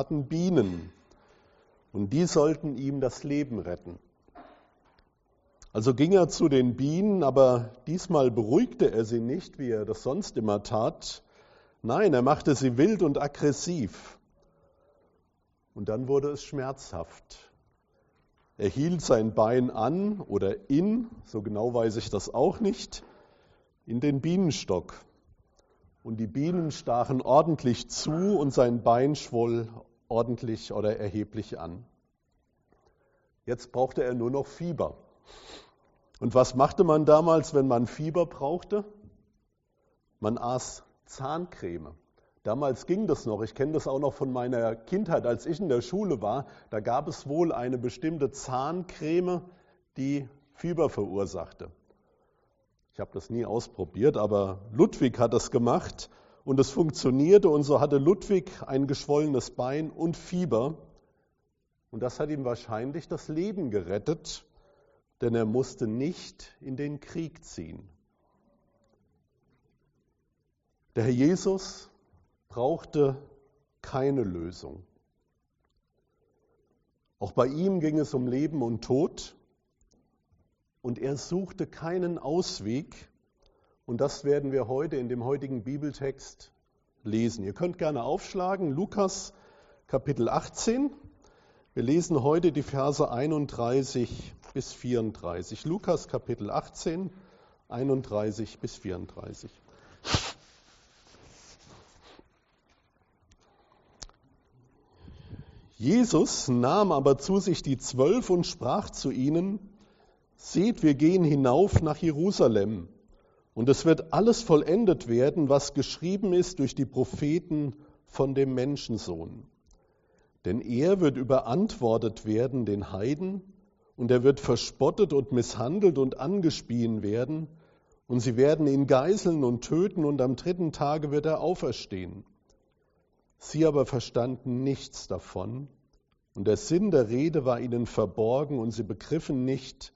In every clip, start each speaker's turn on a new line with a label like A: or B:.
A: hatten Bienen und die sollten ihm das Leben retten. Also ging er zu den Bienen, aber diesmal beruhigte er sie nicht, wie er das sonst immer tat. Nein, er machte sie wild und aggressiv. Und dann wurde es schmerzhaft. Er hielt sein Bein an oder in, so genau weiß ich das auch nicht, in den Bienenstock. Und die Bienen stachen ordentlich zu und sein Bein schwoll ordentlich oder erheblich an. Jetzt brauchte er nur noch Fieber. Und was machte man damals, wenn man Fieber brauchte? Man aß Zahncreme. Damals ging das noch. Ich kenne das auch noch von meiner Kindheit, als ich in der Schule war. Da gab es wohl eine bestimmte Zahncreme, die Fieber verursachte. Ich habe das nie ausprobiert, aber Ludwig hat das gemacht und es funktionierte und so hatte Ludwig ein geschwollenes Bein und Fieber. Und das hat ihm wahrscheinlich das Leben gerettet, denn er musste nicht in den Krieg ziehen. Der Herr Jesus brauchte keine Lösung. Auch bei ihm ging es um Leben und Tod und er suchte keinen Ausweg. Und das werden wir heute in dem heutigen Bibeltext lesen. Ihr könnt gerne aufschlagen, Lukas Kapitel 18. Wir lesen heute die Verse 31 bis 34. Lukas Kapitel 18, 31 bis 34. Jesus nahm aber zu sich die Zwölf und sprach zu ihnen, Seht, wir gehen hinauf nach Jerusalem, und es wird alles vollendet werden, was geschrieben ist durch die Propheten von dem Menschensohn. Denn er wird überantwortet werden den Heiden, und er wird verspottet und misshandelt und angespien werden, und sie werden ihn geißeln und töten, und am dritten Tage wird er auferstehen. Sie aber verstanden nichts davon, und der Sinn der Rede war ihnen verborgen, und sie begriffen nicht,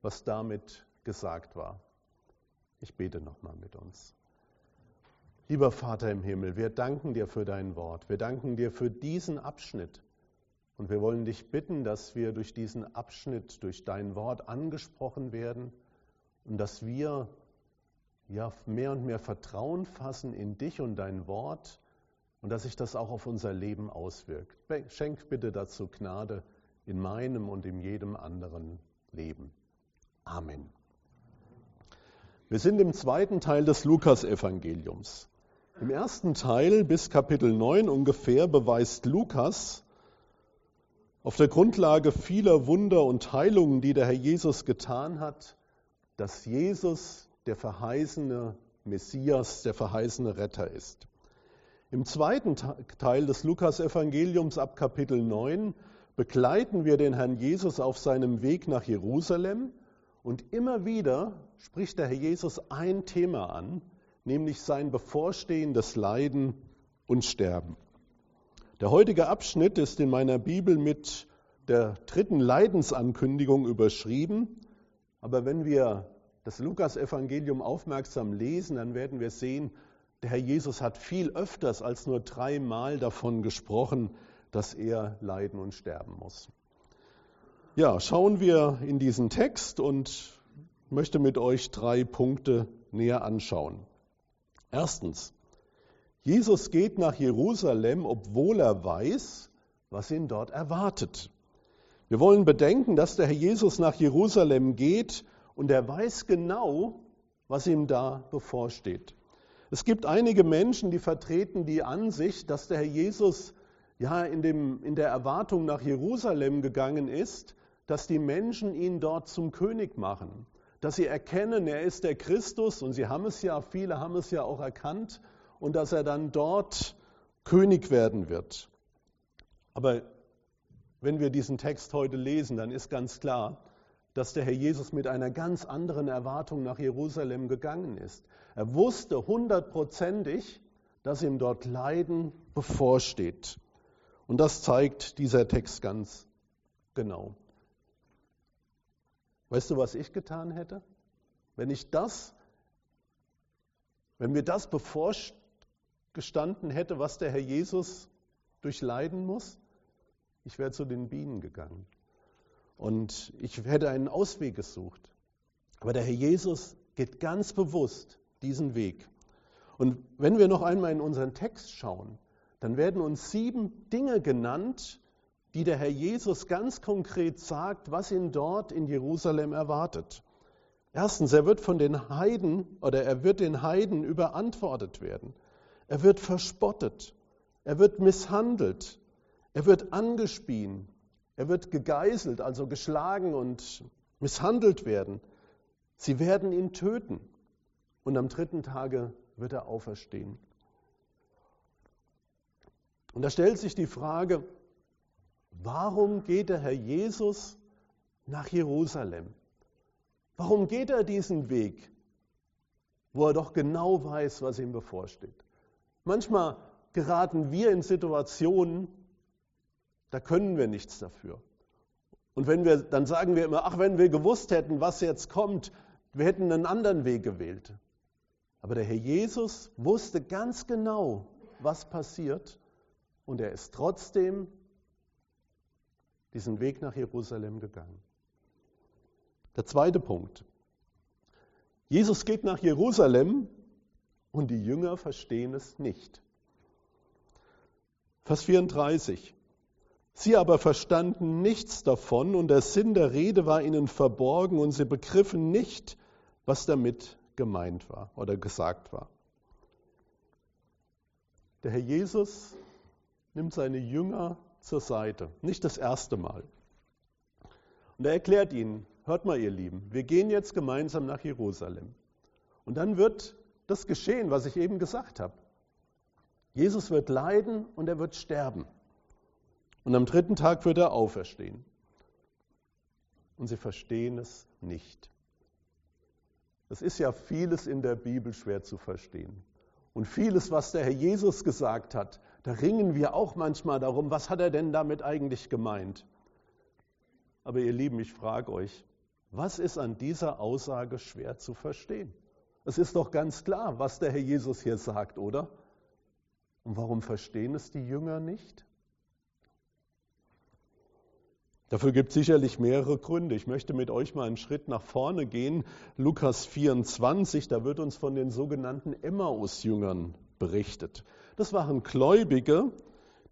A: was damit gesagt war. Ich bete nochmal mit uns. Lieber Vater im Himmel, wir danken dir für dein Wort. Wir danken dir für diesen Abschnitt. Und wir wollen dich bitten, dass wir durch diesen Abschnitt, durch dein Wort angesprochen werden und dass wir ja, mehr und mehr Vertrauen fassen in dich und dein Wort und dass sich das auch auf unser Leben auswirkt. Schenk bitte dazu Gnade in meinem und in jedem anderen Leben. Amen. Wir sind im zweiten Teil des Lukas-Evangeliums. Im ersten Teil bis Kapitel 9 ungefähr beweist Lukas auf der Grundlage vieler Wunder und Heilungen, die der Herr Jesus getan hat, dass Jesus der verheißene Messias, der verheißene Retter ist. Im zweiten Teil des Lukas-Evangeliums ab Kapitel 9 begleiten wir den Herrn Jesus auf seinem Weg nach Jerusalem und immer wieder spricht der Herr Jesus ein Thema an, nämlich sein bevorstehendes Leiden und Sterben. Der heutige Abschnitt ist in meiner Bibel mit der dritten Leidensankündigung überschrieben. Aber wenn wir das Lukas-Evangelium aufmerksam lesen, dann werden wir sehen, der Herr Jesus hat viel öfters als nur dreimal davon gesprochen, dass er leiden und sterben muss. Ja, schauen wir in diesen Text und möchte mit euch drei Punkte näher anschauen. Erstens, Jesus geht nach Jerusalem, obwohl er weiß, was ihn dort erwartet. Wir wollen bedenken, dass der Herr Jesus nach Jerusalem geht und er weiß genau, was ihm da bevorsteht. Es gibt einige Menschen, die vertreten die Ansicht, dass der Herr Jesus ja in, dem, in der Erwartung nach Jerusalem gegangen ist, dass die Menschen ihn dort zum König machen, dass sie erkennen, er ist der Christus und sie haben es ja, viele haben es ja auch erkannt und dass er dann dort König werden wird. Aber wenn wir diesen Text heute lesen, dann ist ganz klar, dass der Herr Jesus mit einer ganz anderen Erwartung nach Jerusalem gegangen ist. Er wusste hundertprozentig, dass ihm dort Leiden bevorsteht. Und das zeigt dieser Text ganz genau. Weißt du, was ich getan hätte? Wenn ich das, wenn mir das bevorgestanden hätte, was der Herr Jesus durchleiden muss? Ich wäre zu den Bienen gegangen. Und ich hätte einen Ausweg gesucht. Aber der Herr Jesus geht ganz bewusst diesen Weg. Und wenn wir noch einmal in unseren Text schauen, dann werden uns sieben Dinge genannt, die der Herr Jesus ganz konkret sagt, was ihn dort in Jerusalem erwartet. Erstens, er wird von den Heiden oder er wird den Heiden überantwortet werden. Er wird verspottet. Er wird misshandelt. Er wird angespien. Er wird gegeißelt, also geschlagen und misshandelt werden. Sie werden ihn töten. Und am dritten Tage wird er auferstehen. Und da stellt sich die Frage, warum geht der Herr Jesus nach Jerusalem? Warum geht er diesen Weg, wo er doch genau weiß, was ihm bevorsteht? Manchmal geraten wir in Situationen, da können wir nichts dafür. Und wenn wir, dann sagen wir immer, ach, wenn wir gewusst hätten, was jetzt kommt, wir hätten einen anderen Weg gewählt. Aber der Herr Jesus wusste ganz genau, was passiert und er ist trotzdem diesen Weg nach Jerusalem gegangen. Der zweite Punkt. Jesus geht nach Jerusalem und die Jünger verstehen es nicht. Vers 34. Sie aber verstanden nichts davon und der Sinn der Rede war ihnen verborgen und sie begriffen nicht, was damit gemeint war oder gesagt war. Der Herr Jesus nimmt seine Jünger zur Seite, nicht das erste Mal. Und er erklärt ihnen, hört mal ihr Lieben, wir gehen jetzt gemeinsam nach Jerusalem. Und dann wird das geschehen, was ich eben gesagt habe. Jesus wird leiden und er wird sterben. Und am dritten Tag wird er auferstehen. Und sie verstehen es nicht. Es ist ja vieles in der Bibel schwer zu verstehen. Und vieles, was der Herr Jesus gesagt hat, da ringen wir auch manchmal darum, was hat er denn damit eigentlich gemeint? Aber ihr Lieben, ich frage euch, was ist an dieser Aussage schwer zu verstehen? Es ist doch ganz klar, was der Herr Jesus hier sagt, oder? Und warum verstehen es die Jünger nicht? Dafür gibt es sicherlich mehrere Gründe. Ich möchte mit euch mal einen Schritt nach vorne gehen. Lukas 24, da wird uns von den sogenannten Emmaus-Jüngern berichtet. Das waren Gläubige,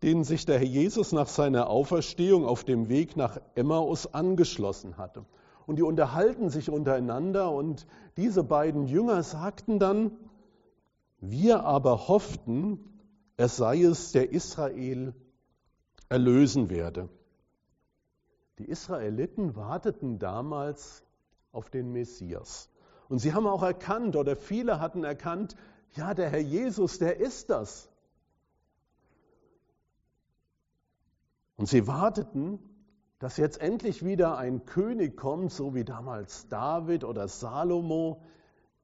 A: denen sich der Herr Jesus nach seiner Auferstehung auf dem Weg nach Emmaus angeschlossen hatte. Und die unterhalten sich untereinander und diese beiden Jünger sagten dann, wir aber hofften, er sei es, der Israel erlösen werde. Die Israeliten warteten damals auf den Messias. Und sie haben auch erkannt, oder viele hatten erkannt, ja, der Herr Jesus, der ist das. Und sie warteten, dass jetzt endlich wieder ein König kommt, so wie damals David oder Salomo,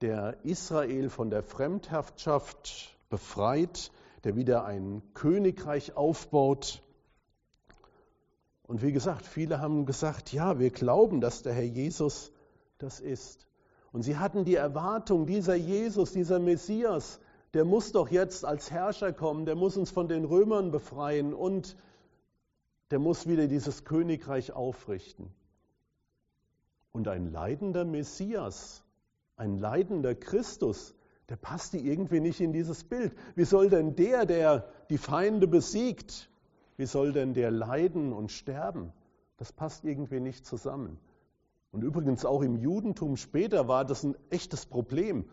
A: der Israel von der Fremdherrschaft befreit, der wieder ein Königreich aufbaut. Und wie gesagt, viele haben gesagt, ja, wir glauben, dass der Herr Jesus das ist. Und sie hatten die Erwartung, dieser Jesus, dieser Messias, der muss doch jetzt als Herrscher kommen, der muss uns von den Römern befreien und der muss wieder dieses Königreich aufrichten. Und ein leidender Messias, ein leidender Christus, der passte irgendwie nicht in dieses Bild. Wie soll denn der, der die Feinde besiegt, wie soll denn der leiden und sterben? Das passt irgendwie nicht zusammen. Und übrigens auch im Judentum später war das ein echtes Problem.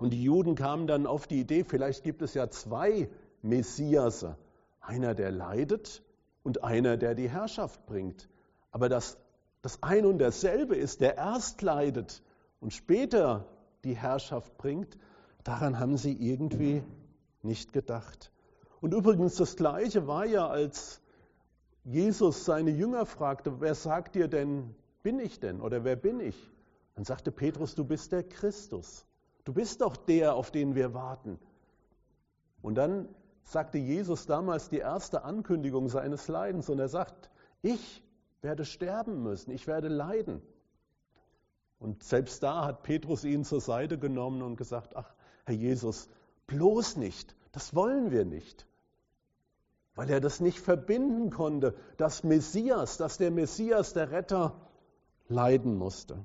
A: Und die Juden kamen dann auf die Idee, vielleicht gibt es ja zwei Messiase. Einer, der leidet und einer, der die Herrschaft bringt. Aber dass das ein und derselbe ist, der erst leidet und später die Herrschaft bringt, daran haben sie irgendwie nicht gedacht. Und übrigens das Gleiche war ja, als Jesus seine Jünger fragte, wer sagt dir denn, bin ich denn oder wer bin ich? Dann sagte Petrus, du bist der Christus. Du bist doch der, auf den wir warten. Und dann sagte Jesus damals die erste Ankündigung seines Leidens und er sagt, ich werde sterben müssen, ich werde leiden. Und selbst da hat Petrus ihn zur Seite genommen und gesagt, ach Herr Jesus, bloß nicht, das wollen wir nicht. weil er das nicht verbinden konnte, dass Messias, dass der Messias, der Retter, leiden musste.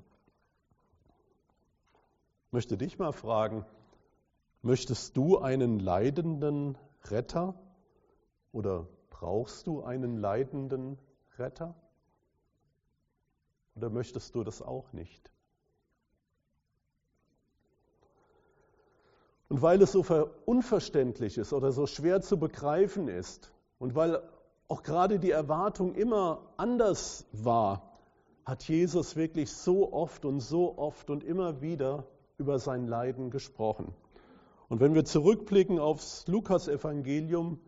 A: Ich möchte dich mal fragen, möchtest du einen leidenden Retter oder brauchst du einen leidenden Retter? Oder möchtest du das auch nicht? Und weil es so unverständlich ist oder so schwer zu begreifen ist und weil auch gerade die Erwartung immer anders war, hat Jesus wirklich so oft und so oft und immer wieder über sein Leiden gesprochen. Und wenn wir zurückblicken aufs Lukas-Evangelium,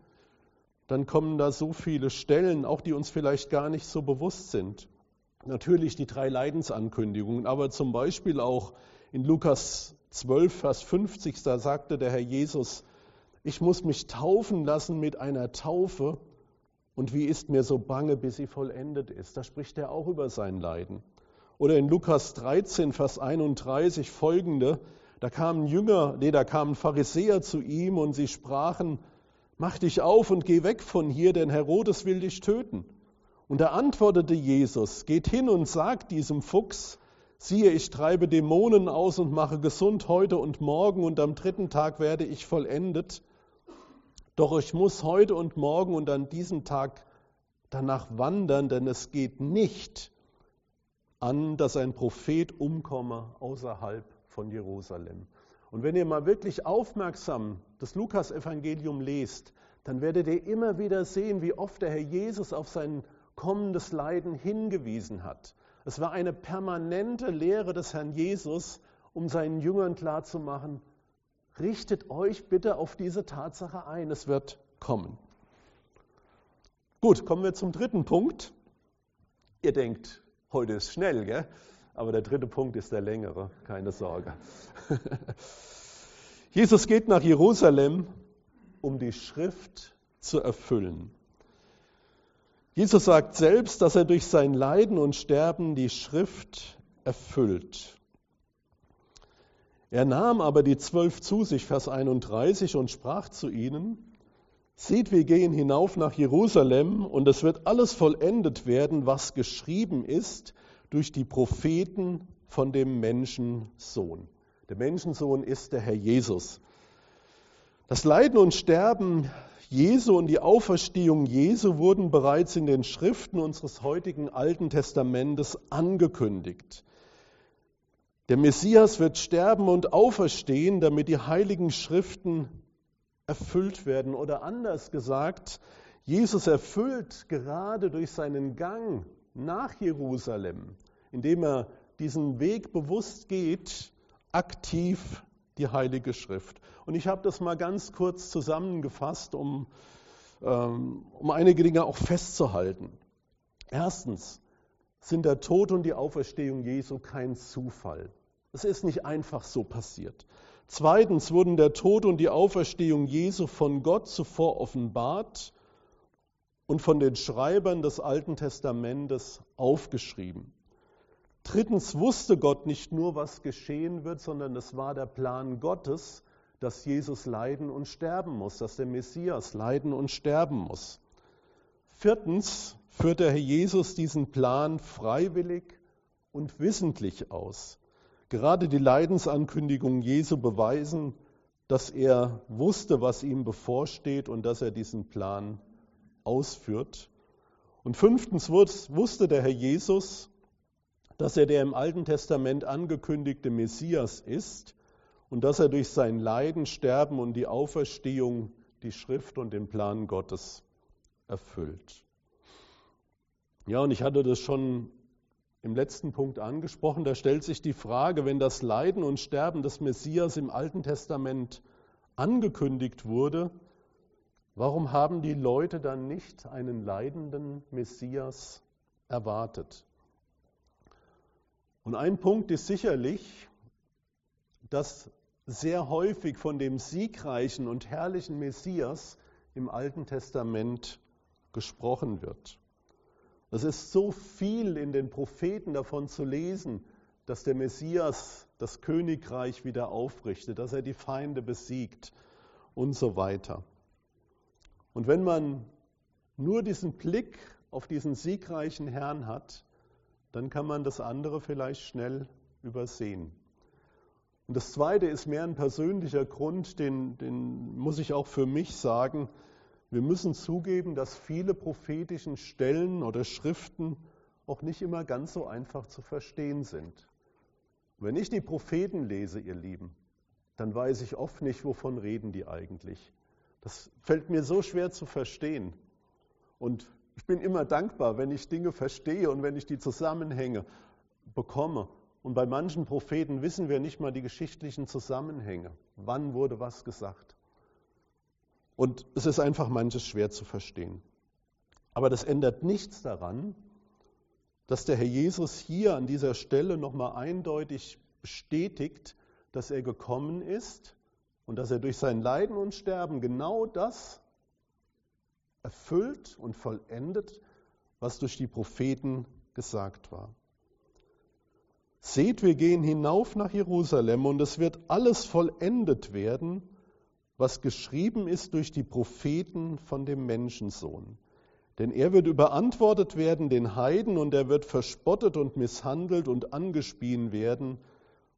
A: dann kommen da so viele Stellen, auch die uns vielleicht gar nicht so bewusst sind. Natürlich die drei Leidensankündigungen, aber zum Beispiel auch in Lukas 12, Vers 50, da sagte der Herr Jesus, ich muss mich taufen lassen mit einer Taufe und wie ist mir so bange, bis sie vollendet ist. Da spricht er auch über sein Leiden. Oder in Lukas 13, Vers 31 folgende, da kamen Jünger, nee, da kamen Pharisäer zu ihm und sie sprachen, mach dich auf und geh weg von hier, denn Herodes will dich töten. Und da antwortete Jesus, geht hin und sagt diesem Fuchs, siehe, ich treibe Dämonen aus und mache gesund heute und morgen und am dritten Tag werde ich vollendet. Doch ich muss heute und morgen und an diesem Tag danach wandern, denn es geht nicht an, dass ein Prophet umkomme außerhalb von Jerusalem. Und wenn ihr mal wirklich aufmerksam das Lukas-Evangelium lest, dann werdet ihr immer wieder sehen, wie oft der Herr Jesus auf sein kommendes Leiden hingewiesen hat. Es war eine permanente Lehre des Herrn Jesus, um seinen Jüngern klarzumachen, richtet euch bitte auf diese Tatsache ein, es wird kommen. Gut, kommen wir zum dritten Punkt. Ihr denkt, heute ist schnell, gell? aber der dritte Punkt ist der längere, keine Sorge. Jesus geht nach Jerusalem, um die Schrift zu erfüllen. Jesus sagt selbst, dass er durch sein Leiden und Sterben die Schrift erfüllt. Er nahm aber die zwölf zu sich, Vers 31, und sprach zu ihnen, Seht, wir gehen hinauf nach Jerusalem, und es wird alles vollendet werden, was geschrieben ist durch die Propheten von dem Menschensohn. Der Menschensohn ist der Herr Jesus. Das Leiden und Sterben Jesu und die Auferstehung Jesu wurden bereits in den Schriften unseres heutigen Alten Testamentes angekündigt. Der Messias wird sterben und auferstehen, damit die heiligen Schriften erfüllt werden. Oder anders gesagt, Jesus erfüllt gerade durch seinen Gang nach Jerusalem, indem er diesen Weg bewusst geht, aktiv die Heilige Schrift. Und ich habe das mal ganz kurz zusammengefasst, um, ähm, um einige Dinge auch festzuhalten. Erstens sind der Tod und die Auferstehung Jesu kein Zufall. Es ist nicht einfach so passiert. Zweitens wurden der Tod und die Auferstehung Jesu von Gott zuvor offenbart und von den Schreibern des Alten Testamentes aufgeschrieben. Drittens wusste Gott nicht nur, was geschehen wird, sondern es war der Plan Gottes, dass Jesus leiden und sterben muss, dass der Messias leiden und sterben muss. Viertens führt der Herr Jesus diesen Plan freiwillig und wissentlich aus. Gerade die Leidensankündigungen Jesu beweisen, dass er wusste, was ihm bevorsteht und dass er diesen Plan ausführt. Und fünftens wusste der Herr Jesus, dass er der im Alten Testament angekündigte Messias ist und dass er durch sein Leiden, Sterben und die Auferstehung die Schrift und den Plan Gottes erfüllt. Ja, und ich hatte das schon im letzten Punkt angesprochen, da stellt sich die Frage, wenn das Leiden und Sterben des Messias im Alten Testament angekündigt wurde, warum haben die Leute dann nicht einen leidenden Messias erwartet? Und ein Punkt ist sicherlich, dass sehr häufig von dem siegreichen und herrlichen Messias im Alten Testament gesprochen wird. Es ist so viel in den Propheten davon zu lesen, dass der Messias das Königreich wieder aufrichtet, dass er die Feinde besiegt und so weiter. Und wenn man nur diesen Blick auf diesen siegreichen Herrn hat, dann kann man das andere vielleicht schnell übersehen. Und das Zweite ist mehr ein persönlicher Grund, den, den muss ich auch für mich sagen. Wir müssen zugeben, dass viele prophetischen Stellen oder Schriften auch nicht immer ganz so einfach zu verstehen sind. Wenn ich die Propheten lese, ihr Lieben, dann weiß ich oft nicht, wovon reden die eigentlich. Das fällt mir so schwer zu verstehen. Und ich bin immer dankbar, wenn ich Dinge verstehe und wenn ich die Zusammenhänge bekomme. Und bei manchen Propheten wissen wir nicht mal die geschichtlichen Zusammenhänge. Wann wurde was gesagt? Und es ist einfach manches schwer zu verstehen. Aber das ändert nichts daran, dass der Herr Jesus hier an dieser Stelle nochmal eindeutig bestätigt, dass er gekommen ist und dass er durch sein Leiden und Sterben genau das erfüllt und vollendet, was durch die Propheten gesagt war. Seht, wir gehen hinauf nach Jerusalem und es wird alles vollendet werden, was geschrieben ist durch die Propheten von dem Menschensohn. Denn er wird überantwortet werden den Heiden und er wird verspottet und misshandelt und angespien werden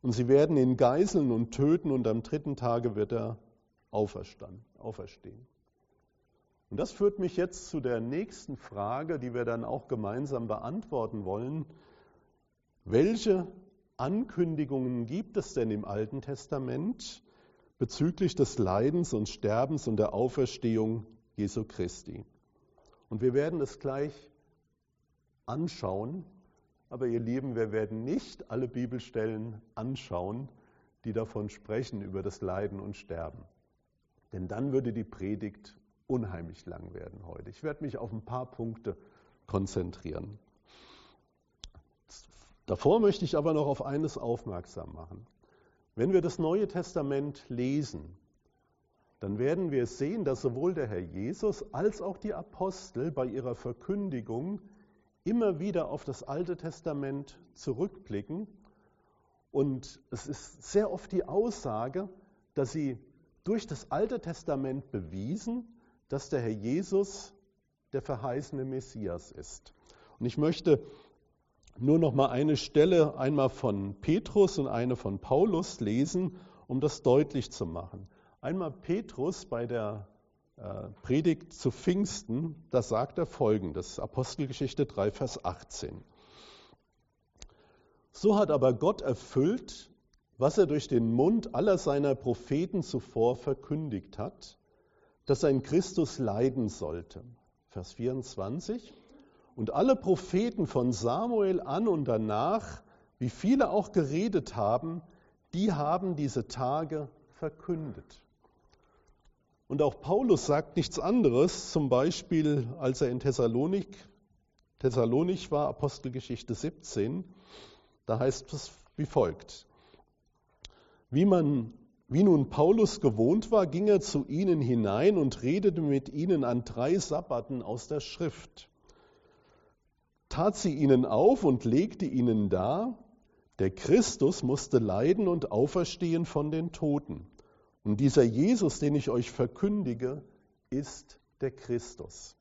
A: und sie werden ihn geißeln und töten und am dritten Tage wird er auferstehen. Und das führt mich jetzt zu der nächsten Frage, die wir dann auch gemeinsam beantworten wollen. Welche Ankündigungen gibt es denn im Alten Testament bezüglich des Leidens und Sterbens und der Auferstehung Jesu Christi? Und wir werden es gleich anschauen, aber ihr Lieben, wir werden nicht alle Bibelstellen anschauen, die davon sprechen, über das Leiden und Sterben. Denn dann würde die Predigt unheimlich lang werden heute. Ich werde mich auf ein paar Punkte konzentrieren. Davor möchte ich aber noch auf eines aufmerksam machen. Wenn wir das Neue Testament lesen, dann werden wir sehen, dass sowohl der Herr Jesus als auch die Apostel bei ihrer Verkündigung immer wieder auf das Alte Testament zurückblicken. Und es ist sehr oft die Aussage, dass sie durch das Alte Testament bewiesen, dass der Herr Jesus der verheißene Messias ist. Und ich möchte nur noch mal eine Stelle einmal von Petrus und eine von Paulus lesen, um das deutlich zu machen. Einmal Petrus bei der äh, Predigt zu Pfingsten, da sagt er folgendes, Apostelgeschichte 3, Vers 18. So hat aber Gott erfüllt, was er durch den Mund aller seiner Propheten zuvor verkündigt hat, dass ein Christus leiden sollte. Vers 24. Und alle Propheten von Samuel an und danach, wie viele auch geredet haben, die haben diese Tage verkündet. Und auch Paulus sagt nichts anderes, zum Beispiel als er in Thessalonik, Thessalonik war, Apostelgeschichte 17, da heißt es wie folgt. Wie man wie nun Paulus gewohnt war, ging er zu ihnen hinein und redete mit ihnen an drei Sabbaten aus der Schrift. Tat sie ihnen auf und legte ihnen dar, der Christus musste leiden und auferstehen von den Toten. Und dieser Jesus, den ich euch verkündige, ist der Christus.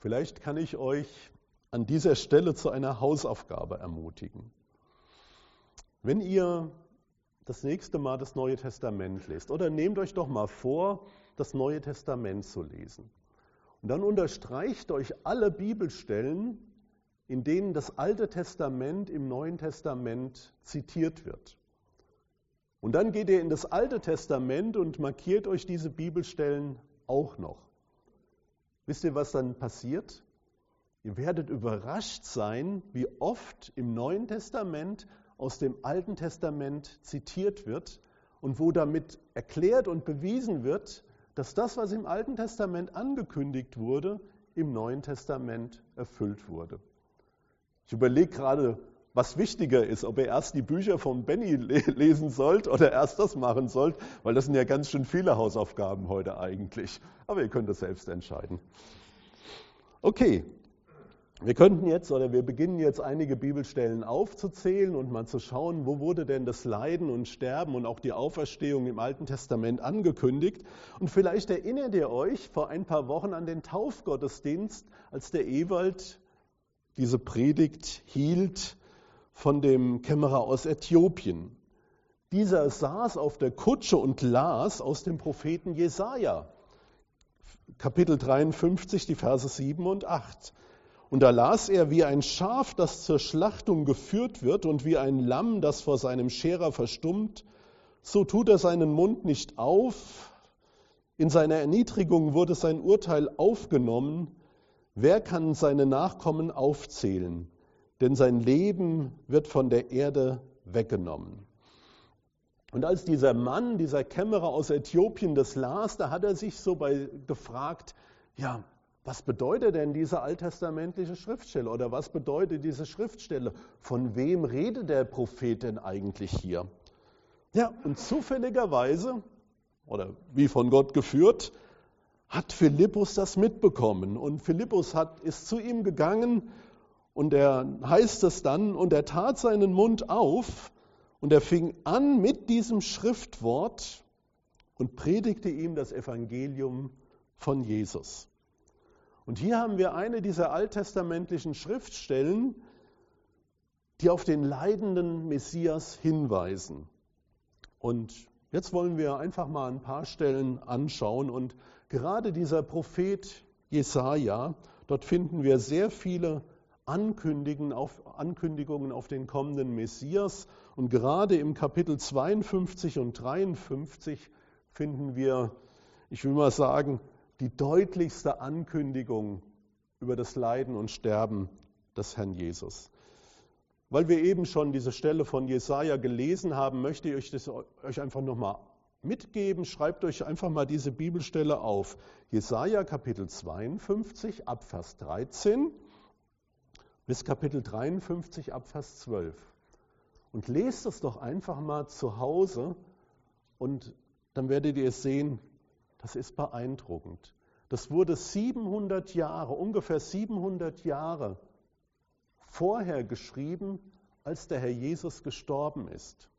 A: Vielleicht kann ich euch an dieser Stelle zu einer Hausaufgabe ermutigen. Wenn ihr das nächste Mal das Neue Testament lest. Oder nehmt euch doch mal vor, das Neue Testament zu lesen. Und dann unterstreicht euch alle Bibelstellen, in denen das Alte Testament im Neuen Testament zitiert wird. Und dann geht ihr in das Alte Testament und markiert euch diese Bibelstellen auch noch. Wisst ihr, was dann passiert? Ihr werdet überrascht sein, wie oft im Neuen Testament aus dem Alten Testament zitiert wird und wo damit erklärt und bewiesen wird, dass das, was im Alten Testament angekündigt wurde, im Neuen Testament erfüllt wurde. Ich überlege gerade, was wichtiger ist, ob ihr erst die Bücher von Benny lesen sollt oder erst das machen sollt, weil das sind ja ganz schön viele Hausaufgaben heute eigentlich. Aber ihr könnt es selbst entscheiden. Okay, Wir könnten jetzt oder wir beginnen jetzt einige Bibelstellen aufzuzählen und mal zu schauen, wo wurde denn das Leiden und Sterben und auch die Auferstehung im Alten Testament angekündigt. Und vielleicht erinnert ihr euch vor ein paar Wochen an den Taufgottesdienst, als der Ewald diese Predigt hielt von dem Kämmerer aus Äthiopien. Dieser saß auf der Kutsche und las aus dem Propheten Jesaja, Kapitel 53, die Verse 7 und 8. Und da las er, wie ein Schaf, das zur Schlachtung geführt wird und wie ein Lamm, das vor seinem Scherer verstummt, so tut er seinen Mund nicht auf. In seiner Erniedrigung wurde sein Urteil aufgenommen. Wer kann seine Nachkommen aufzählen? Denn sein Leben wird von der Erde weggenommen. Und als dieser Mann, dieser Kämmerer aus Äthiopien das las, da hat er sich so bei, gefragt, ja, was bedeutet denn diese alttestamentliche Schriftstelle oder was bedeutet diese Schriftstelle? Von wem redet der Prophet denn eigentlich hier? Ja, und zufälligerweise, oder wie von Gott geführt, hat Philippus das mitbekommen. Und Philippus hat, ist zu ihm gegangen und er heißt es dann, und er tat seinen Mund auf und er fing an mit diesem Schriftwort und predigte ihm das Evangelium von Jesus. Und hier haben wir eine dieser alttestamentlichen Schriftstellen, die auf den leidenden Messias hinweisen. Und jetzt wollen wir einfach mal ein paar Stellen anschauen. Und gerade dieser Prophet Jesaja, dort finden wir sehr viele Ankündigungen auf, Ankündigungen auf den kommenden Messias. Und gerade im Kapitel 52 und 53 finden wir, ich will mal sagen, die deutlichste Ankündigung über das Leiden und Sterben des Herrn Jesus. Weil wir eben schon diese Stelle von Jesaja gelesen haben, möchte ich euch das euch einfach nochmal mitgeben. Schreibt euch einfach mal diese Bibelstelle auf. Jesaja Kapitel 52 ab Vers 13 bis Kapitel 53 ab Vers 12. Und lest es doch einfach mal zu Hause und dann werdet ihr es sehen, das ist beeindruckend. Das wurde 700 Jahre, ungefähr 700 Jahre vorher geschrieben, als der Herr Jesus gestorben ist.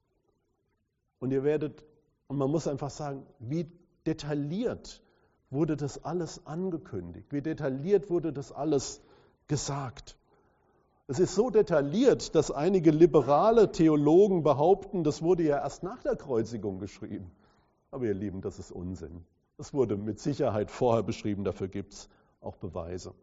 A: Und ihr werdet, und man muss einfach sagen, wie detailliert wurde das alles angekündigt, wie detailliert wurde das alles gesagt. Es ist so detailliert, dass einige liberale Theologen behaupten, das wurde ja erst nach der Kreuzigung geschrieben. Aber ihr Lieben, das ist Unsinn. Das wurde mit Sicherheit vorher beschrieben, dafür gibt es auch Beweise.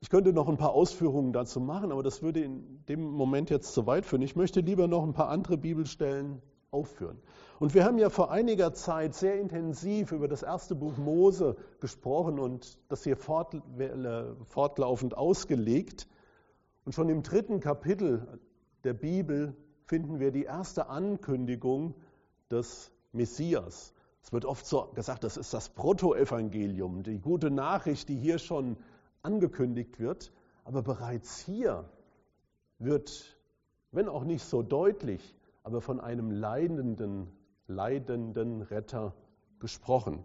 A: Ich könnte noch ein paar Ausführungen dazu machen, aber das würde in dem Moment jetzt zu weit führen. Ich möchte lieber noch ein paar andere Bibelstellen aufführen. Und wir haben ja vor einiger Zeit sehr intensiv über das erste Buch Mose gesprochen und das hier fortlaufend ausgelegt. Und schon im dritten Kapitel der Bibel finden wir die erste Ankündigung des Messias. Es wird oft so gesagt, das ist das Protoevangelium, die gute Nachricht, die hier schon angekündigt wird. Aber bereits hier wird, wenn auch nicht so deutlich, aber von einem leidenden, leidenden Retter gesprochen.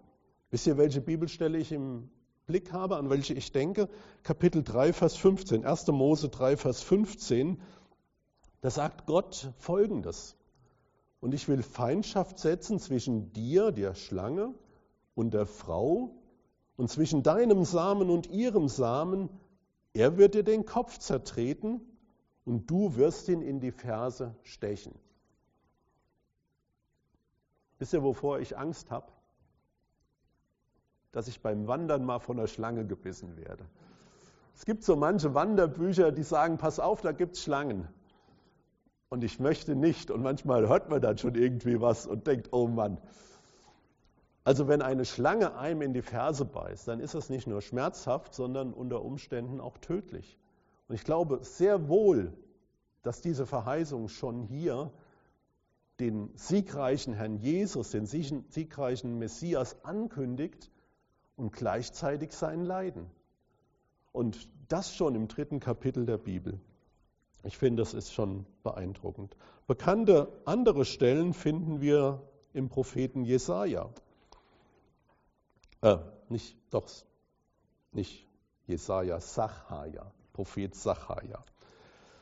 A: Wisst ihr, welche Bibelstelle ich im Blick habe, an welche ich denke? Kapitel 3, Vers 15, 1. Mose 3, Vers 15. Da sagt Gott Folgendes. Und ich will Feindschaft setzen zwischen dir, der Schlange, und der Frau und zwischen deinem Samen und ihrem Samen. Er wird dir den Kopf zertreten und du wirst ihn in die Ferse stechen. Wisst ihr, wovor ich Angst habe? Dass ich beim Wandern mal von der Schlange gebissen werde. Es gibt so manche Wanderbücher, die sagen, pass auf, da gibt es Schlangen und ich möchte nicht. Und manchmal hört man dann schon irgendwie was und denkt, oh Mann. Also wenn eine Schlange einem in die Ferse beißt, dann ist das nicht nur schmerzhaft, sondern unter Umständen auch tödlich. Und ich glaube sehr wohl, dass diese Verheißung schon hier den siegreichen Herrn Jesus, den siegreichen Messias ankündigt und gleichzeitig sein Leiden. Und das schon im dritten Kapitel der Bibel. Ich finde, das ist schon beeindruckend. Bekannte andere Stellen finden wir im Propheten Jesaja. Äh, nicht, doch, nicht Jesaja, Sacharja, Prophet Sacharja.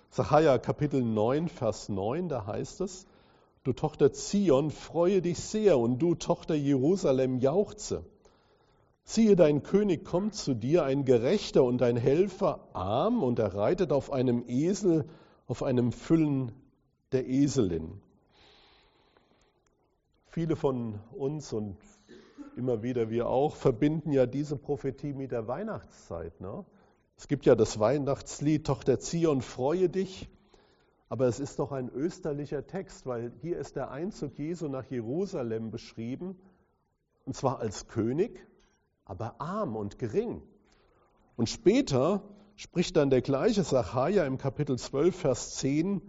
A: Sacharja Kapitel 9, Vers 9, da heißt es, Du Tochter Zion, freue dich sehr und du Tochter Jerusalem, jauchze. Siehe, dein König kommt zu dir, ein Gerechter und ein Helfer, arm, und er reitet auf einem Esel, auf einem Füllen der Eselin. Viele von uns und immer wieder wir auch verbinden ja diese Prophetie mit der Weihnachtszeit. Ne? Es gibt ja das Weihnachtslied, Tochter Zion, freue dich. Aber es ist doch ein österlicher Text, weil hier ist der Einzug Jesu nach Jerusalem beschrieben, und zwar als König, aber arm und gering. Und später spricht dann der gleiche Sacharja im Kapitel 12, Vers 10,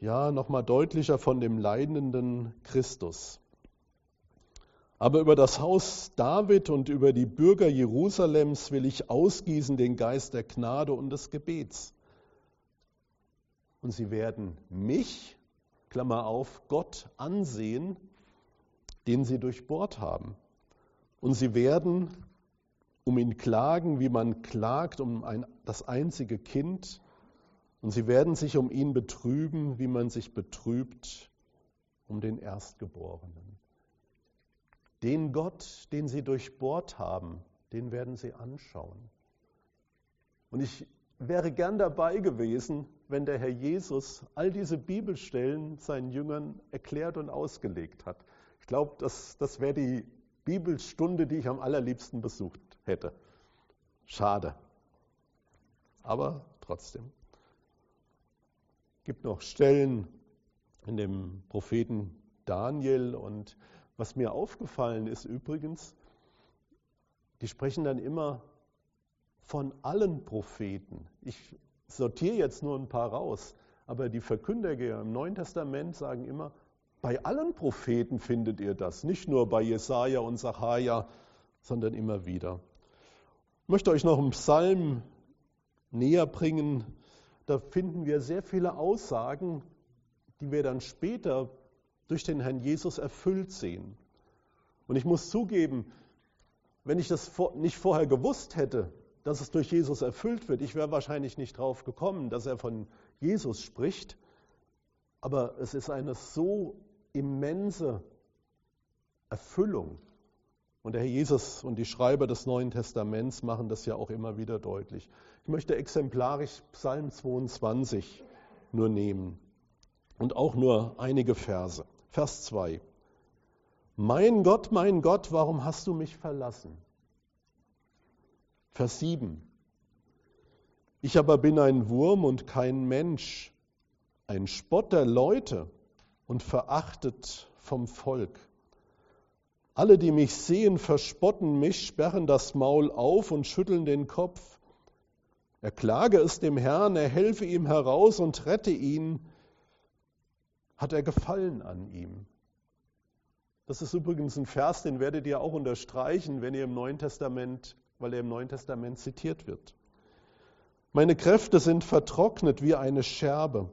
A: ja, nochmal deutlicher von dem leidenden Christus. Aber über das Haus David und über die Bürger Jerusalems will ich ausgießen den Geist der Gnade und des Gebets und sie werden mich, Klammer auf, Gott ansehen, den sie durchbohrt haben. Und sie werden um ihn klagen, wie man klagt um ein, das einzige Kind. Und sie werden sich um ihn betrüben, wie man sich betrübt um den Erstgeborenen. Den Gott, den sie durchbohrt haben, den werden sie anschauen. Und ich wäre gern dabei gewesen, wenn der Herr Jesus all diese Bibelstellen seinen Jüngern erklärt und ausgelegt hat. Ich glaube, das, das wäre die Bibelstunde, die ich am allerliebsten besucht hätte. Schade. Aber trotzdem. Es gibt noch Stellen in dem Propheten Daniel und was mir aufgefallen ist übrigens, die sprechen dann immer von allen Propheten. Ich sortiere jetzt nur ein paar raus, aber die Verkünder im Neuen Testament sagen immer, bei allen Propheten findet ihr das, nicht nur bei Jesaja und Sacharja, sondern immer wieder. Ich möchte euch noch einen Psalm näher bringen. Da finden wir sehr viele Aussagen, die wir dann später durch den Herrn Jesus erfüllt sehen. Und ich muss zugeben, wenn ich das nicht vorher gewusst hätte, dass es durch Jesus erfüllt wird. Ich wäre wahrscheinlich nicht drauf gekommen, dass er von Jesus spricht, aber es ist eine so immense Erfüllung. Und der Herr Jesus und die Schreiber des Neuen Testaments machen das ja auch immer wieder deutlich. Ich möchte exemplarisch Psalm 22 nur nehmen und auch nur einige Verse. Vers 2. Mein Gott, mein Gott, warum hast du mich verlassen? Vers 7. Ich aber bin ein Wurm und kein Mensch, ein Spott der Leute und verachtet vom Volk. Alle, die mich sehen, verspotten mich, sperren das Maul auf und schütteln den Kopf. Er klage es dem Herrn, er helfe ihm heraus und rette ihn. Hat er Gefallen an ihm? Das ist übrigens ein Vers, den werdet ihr auch unterstreichen, wenn ihr im Neuen Testament weil er im Neuen Testament zitiert wird. Meine Kräfte sind vertrocknet wie eine Scherbe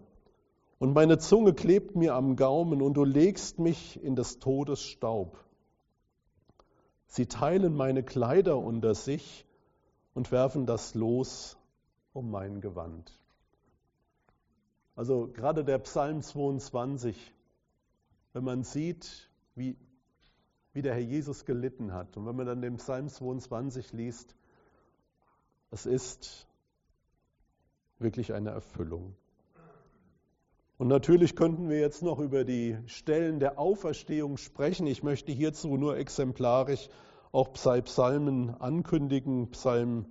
A: und meine Zunge klebt mir am Gaumen und du legst mich in des Todes Staub. Sie teilen meine Kleider unter sich und werfen das Los um mein Gewand. Also gerade der Psalm 22, wenn man sieht, wie wie der Herr Jesus gelitten hat. Und wenn man dann den Psalm 22 liest, es ist wirklich eine Erfüllung. Und natürlich könnten wir jetzt noch über die Stellen der Auferstehung sprechen. Ich möchte hierzu nur exemplarisch auch Psalmen ankündigen. Psalm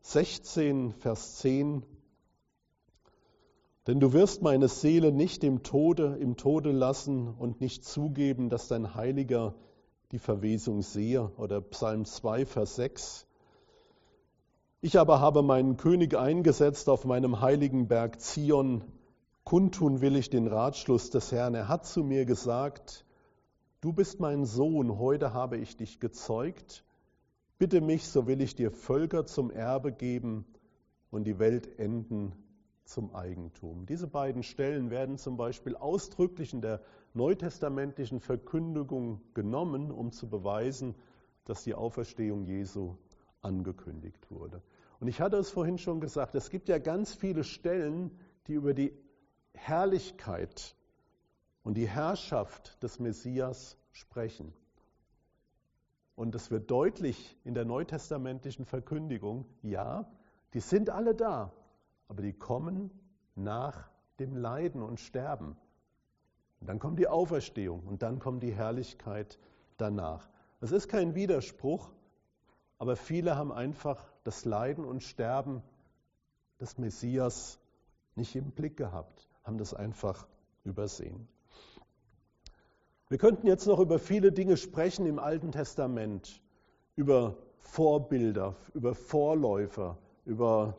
A: 16, Vers 10. Denn du wirst meine Seele nicht im Tode, im Tode lassen und nicht zugeben, dass dein Heiliger die Verwesung sehe. Oder Psalm 2, Vers 6. Ich aber habe meinen König eingesetzt auf meinem heiligen Berg Zion. Kundtun will ich den Ratschluss des Herrn. Er hat zu mir gesagt, du bist mein Sohn, heute habe ich dich gezeugt. Bitte mich, so will ich dir Völker zum Erbe geben und die Weltenden zum Eigentum. Diese beiden Stellen werden zum Beispiel ausdrücklich in der neutestamentlichen Verkündigung genommen, um zu beweisen, dass die Auferstehung Jesu angekündigt wurde. Und ich hatte es vorhin schon gesagt, es gibt ja ganz viele Stellen, die über die Herrlichkeit und die Herrschaft des Messias sprechen. Und es wird deutlich in der neutestamentlichen Verkündigung, ja, die sind alle da, aber die kommen nach dem Leiden und Sterben. Und dann kommt die Auferstehung und dann kommt die Herrlichkeit danach. Es ist kein Widerspruch, aber viele haben einfach das Leiden und Sterben des Messias nicht im Blick gehabt, haben das einfach übersehen. Wir könnten jetzt noch über viele Dinge sprechen im Alten Testament, über Vorbilder, über Vorläufer, über,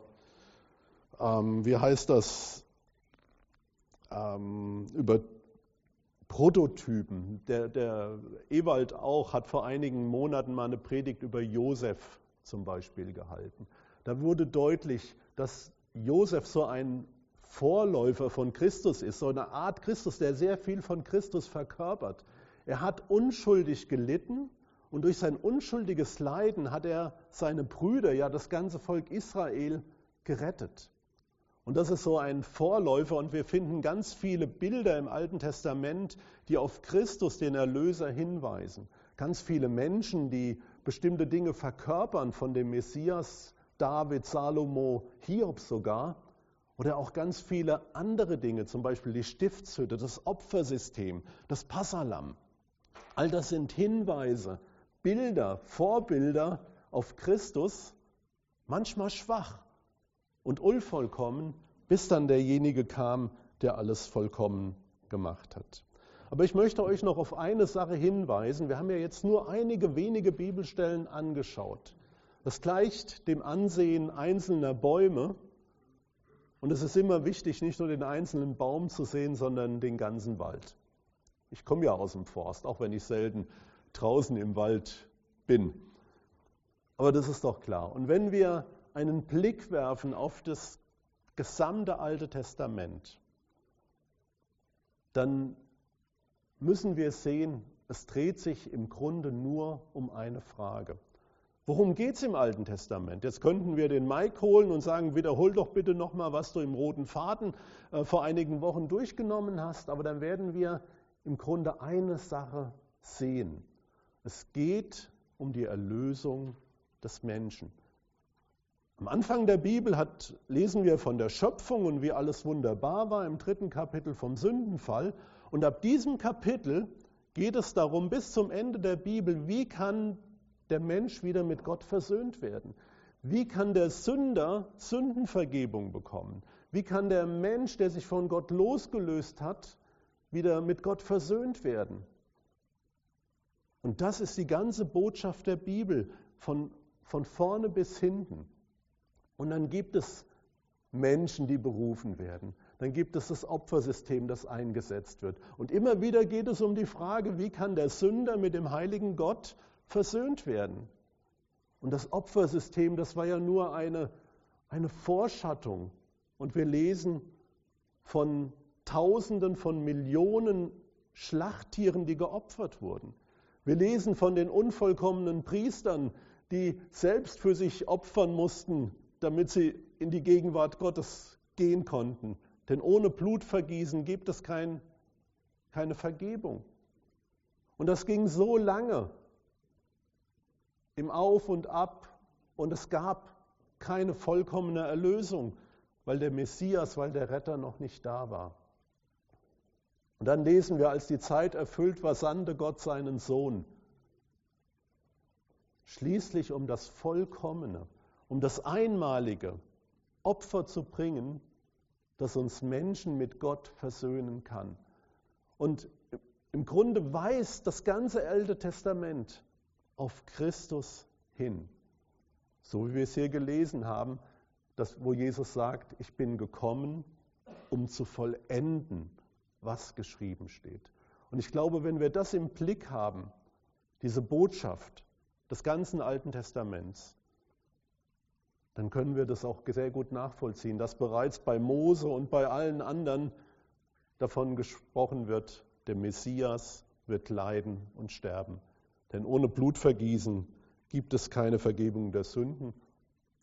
A: ähm, wie heißt das, ähm, über Prototypen. Der, der Ewald auch hat vor einigen Monaten mal eine Predigt über Josef zum Beispiel gehalten. Da wurde deutlich, dass Josef so ein Vorläufer von Christus ist, so eine Art Christus, der sehr viel von Christus verkörpert. Er hat unschuldig gelitten und durch sein unschuldiges Leiden hat er seine Brüder, ja das ganze Volk Israel gerettet. Und das ist so ein Vorläufer und wir finden ganz viele Bilder im Alten Testament, die auf Christus, den Erlöser, hinweisen. Ganz viele Menschen, die bestimmte Dinge verkörpern von dem Messias, David, Salomo, Hiob sogar. Oder auch ganz viele andere Dinge, zum Beispiel die Stiftshütte, das Opfersystem, das Passalam. All das sind Hinweise, Bilder, Vorbilder auf Christus, manchmal schwach, und unvollkommen, bis dann derjenige kam, der alles vollkommen gemacht hat. Aber ich möchte euch noch auf eine Sache hinweisen. Wir haben ja jetzt nur einige wenige Bibelstellen angeschaut. Das gleicht dem Ansehen einzelner Bäume. Und es ist immer wichtig, nicht nur den einzelnen Baum zu sehen, sondern den ganzen Wald. Ich komme ja aus dem Forst, auch wenn ich selten draußen im Wald bin. Aber das ist doch klar. Und wenn wir einen Blick werfen auf das gesamte Alte Testament, dann müssen wir sehen, es dreht sich im Grunde nur um eine Frage. Worum geht es im Alten Testament? Jetzt könnten wir den Mike holen und sagen, wiederhol doch bitte nochmal, was du im roten Faden äh, vor einigen Wochen durchgenommen hast, aber dann werden wir im Grunde eine Sache sehen. Es geht um die Erlösung des Menschen. Am Anfang der Bibel hat, lesen wir von der Schöpfung und wie alles wunderbar war, im dritten Kapitel vom Sündenfall. Und ab diesem Kapitel geht es darum, bis zum Ende der Bibel, wie kann der Mensch wieder mit Gott versöhnt werden? Wie kann der Sünder Sündenvergebung bekommen? Wie kann der Mensch, der sich von Gott losgelöst hat, wieder mit Gott versöhnt werden? Und das ist die ganze Botschaft der Bibel, von, von vorne bis hinten. Und dann gibt es Menschen, die berufen werden. Dann gibt es das Opfersystem, das eingesetzt wird. Und immer wieder geht es um die Frage, wie kann der Sünder mit dem heiligen Gott versöhnt werden? Und das Opfersystem, das war ja nur eine, eine Vorschattung. Und wir lesen von Tausenden von Millionen Schlachttieren, die geopfert wurden. Wir lesen von den unvollkommenen Priestern, die selbst für sich opfern mussten, damit sie in die Gegenwart Gottes gehen konnten. Denn ohne Blutvergießen gibt es kein, keine Vergebung. Und das ging so lange im Auf und Ab und es gab keine vollkommene Erlösung, weil der Messias, weil der Retter noch nicht da war. Und dann lesen wir, als die Zeit erfüllt war, sandte Gott seinen Sohn. Schließlich um das Vollkommene um das einmalige Opfer zu bringen, das uns Menschen mit Gott versöhnen kann. Und im Grunde weist das ganze Alte Testament auf Christus hin. So wie wir es hier gelesen haben, dass, wo Jesus sagt, ich bin gekommen, um zu vollenden, was geschrieben steht. Und ich glaube, wenn wir das im Blick haben, diese Botschaft des ganzen Alten Testaments, dann können wir das auch sehr gut nachvollziehen, dass bereits bei Mose und bei allen anderen davon gesprochen wird, der Messias wird leiden und sterben. Denn ohne Blutvergießen gibt es keine Vergebung der Sünden.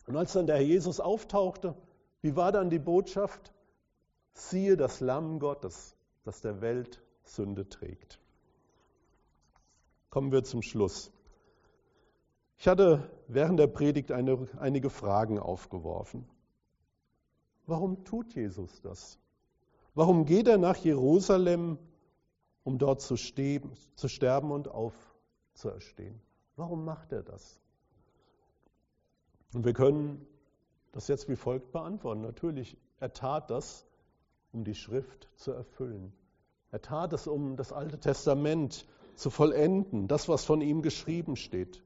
A: Und als dann der Herr Jesus auftauchte, wie war dann die Botschaft? Siehe das Lamm Gottes, das der Welt Sünde trägt. Kommen wir zum Schluss. Ich hatte während der Predigt eine, einige Fragen aufgeworfen. Warum tut Jesus das? Warum geht er nach Jerusalem, um dort zu, stehen, zu sterben und aufzuerstehen? Warum macht er das? Und wir können das jetzt wie folgt beantworten. Natürlich, er tat das, um die Schrift zu erfüllen. Er tat es, um das Alte Testament zu vollenden, das, was von ihm geschrieben steht.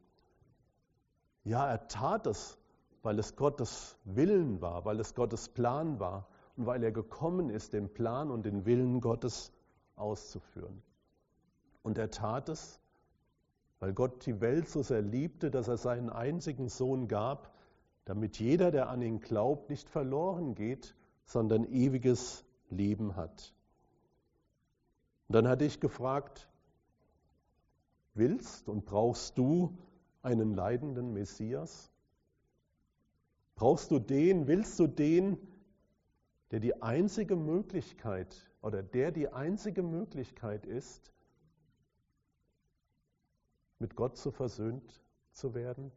A: Ja, er tat es, weil es Gottes Willen war, weil es Gottes Plan war und weil er gekommen ist, den Plan und den Willen Gottes auszuführen. Und er tat es, weil Gott die Welt so sehr liebte, dass er seinen einzigen Sohn gab, damit jeder, der an ihn glaubt, nicht verloren geht, sondern ewiges Leben hat. Und dann hatte ich gefragt, willst und brauchst du einen leidenden Messias? Brauchst du den, willst du den, der die einzige Möglichkeit oder der die einzige Möglichkeit ist, mit Gott zu versöhnt zu werden?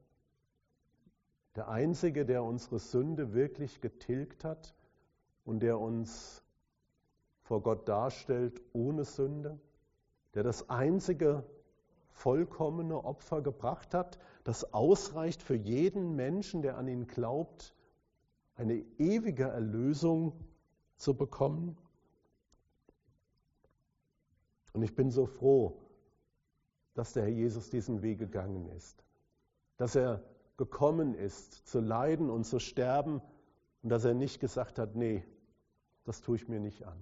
A: Der einzige, der unsere Sünde wirklich getilgt hat und der uns vor Gott darstellt ohne Sünde, der das einzige vollkommene Opfer gebracht hat, das ausreicht für jeden Menschen, der an ihn glaubt, eine ewige Erlösung zu bekommen. Und ich bin so froh, dass der Herr Jesus diesen Weg gegangen ist, dass er gekommen ist, zu leiden und zu sterben und dass er nicht gesagt hat, nee, das tue ich mir nicht an.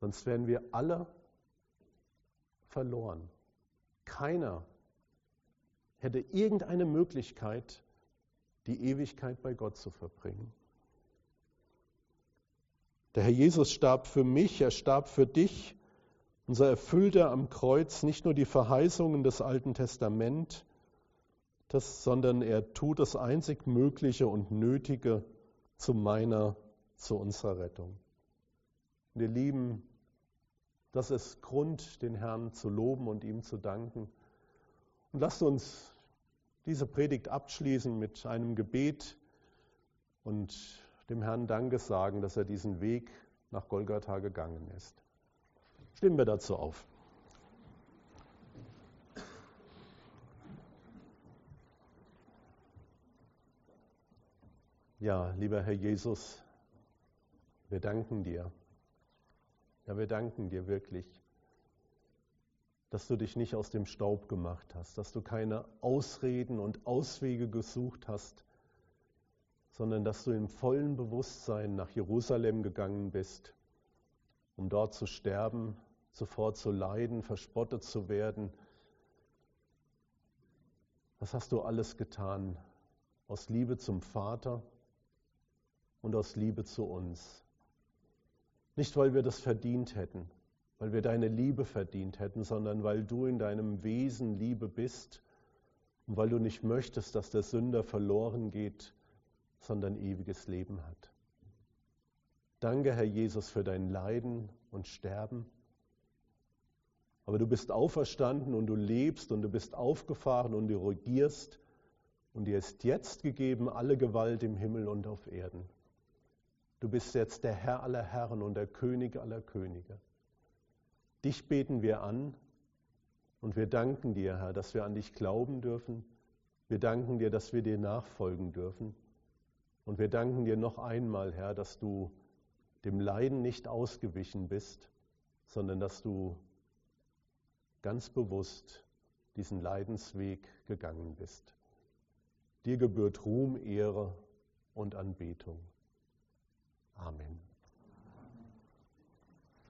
A: Sonst wären wir alle verloren. Keiner hätte irgendeine Möglichkeit, die Ewigkeit bei Gott zu verbringen. Der Herr Jesus starb für mich, er starb für dich. Und so erfüllte am Kreuz nicht nur die Verheißungen des Alten Testaments, sondern er tut das einzig Mögliche und Nötige zu meiner, zu unserer Rettung. Wir lieben das ist Grund, den Herrn zu loben und ihm zu danken. Und lasst uns diese Predigt abschließen mit einem Gebet und dem Herrn Danke sagen, dass er diesen Weg nach Golgatha gegangen ist. Stimmen wir dazu auf. Ja, lieber Herr Jesus, wir danken dir ja, wir danken dir wirklich, dass du dich nicht aus dem Staub gemacht hast, dass du keine Ausreden und Auswege gesucht hast, sondern dass du im vollen Bewusstsein nach Jerusalem gegangen bist, um dort zu sterben, sofort zu leiden, verspottet zu werden. Was hast du alles getan aus Liebe zum Vater und aus Liebe zu uns? Nicht, weil wir das verdient hätten, weil wir deine Liebe verdient hätten, sondern weil du in deinem Wesen Liebe bist und weil du nicht möchtest, dass der Sünder verloren geht, sondern ewiges Leben hat. Danke, Herr Jesus, für dein Leiden und Sterben. Aber du bist auferstanden und du lebst und du bist aufgefahren und du regierst und dir ist jetzt gegeben alle Gewalt im Himmel und auf Erden. Du bist jetzt der Herr aller Herren und der König aller Könige. Dich beten wir an und wir danken dir, Herr, dass wir an dich glauben dürfen. Wir danken dir, dass wir dir nachfolgen dürfen. Und wir danken dir noch einmal, Herr, dass du dem Leiden nicht ausgewichen bist, sondern dass du ganz bewusst diesen Leidensweg gegangen bist. Dir gebührt Ruhm, Ehre und Anbetung. Amen.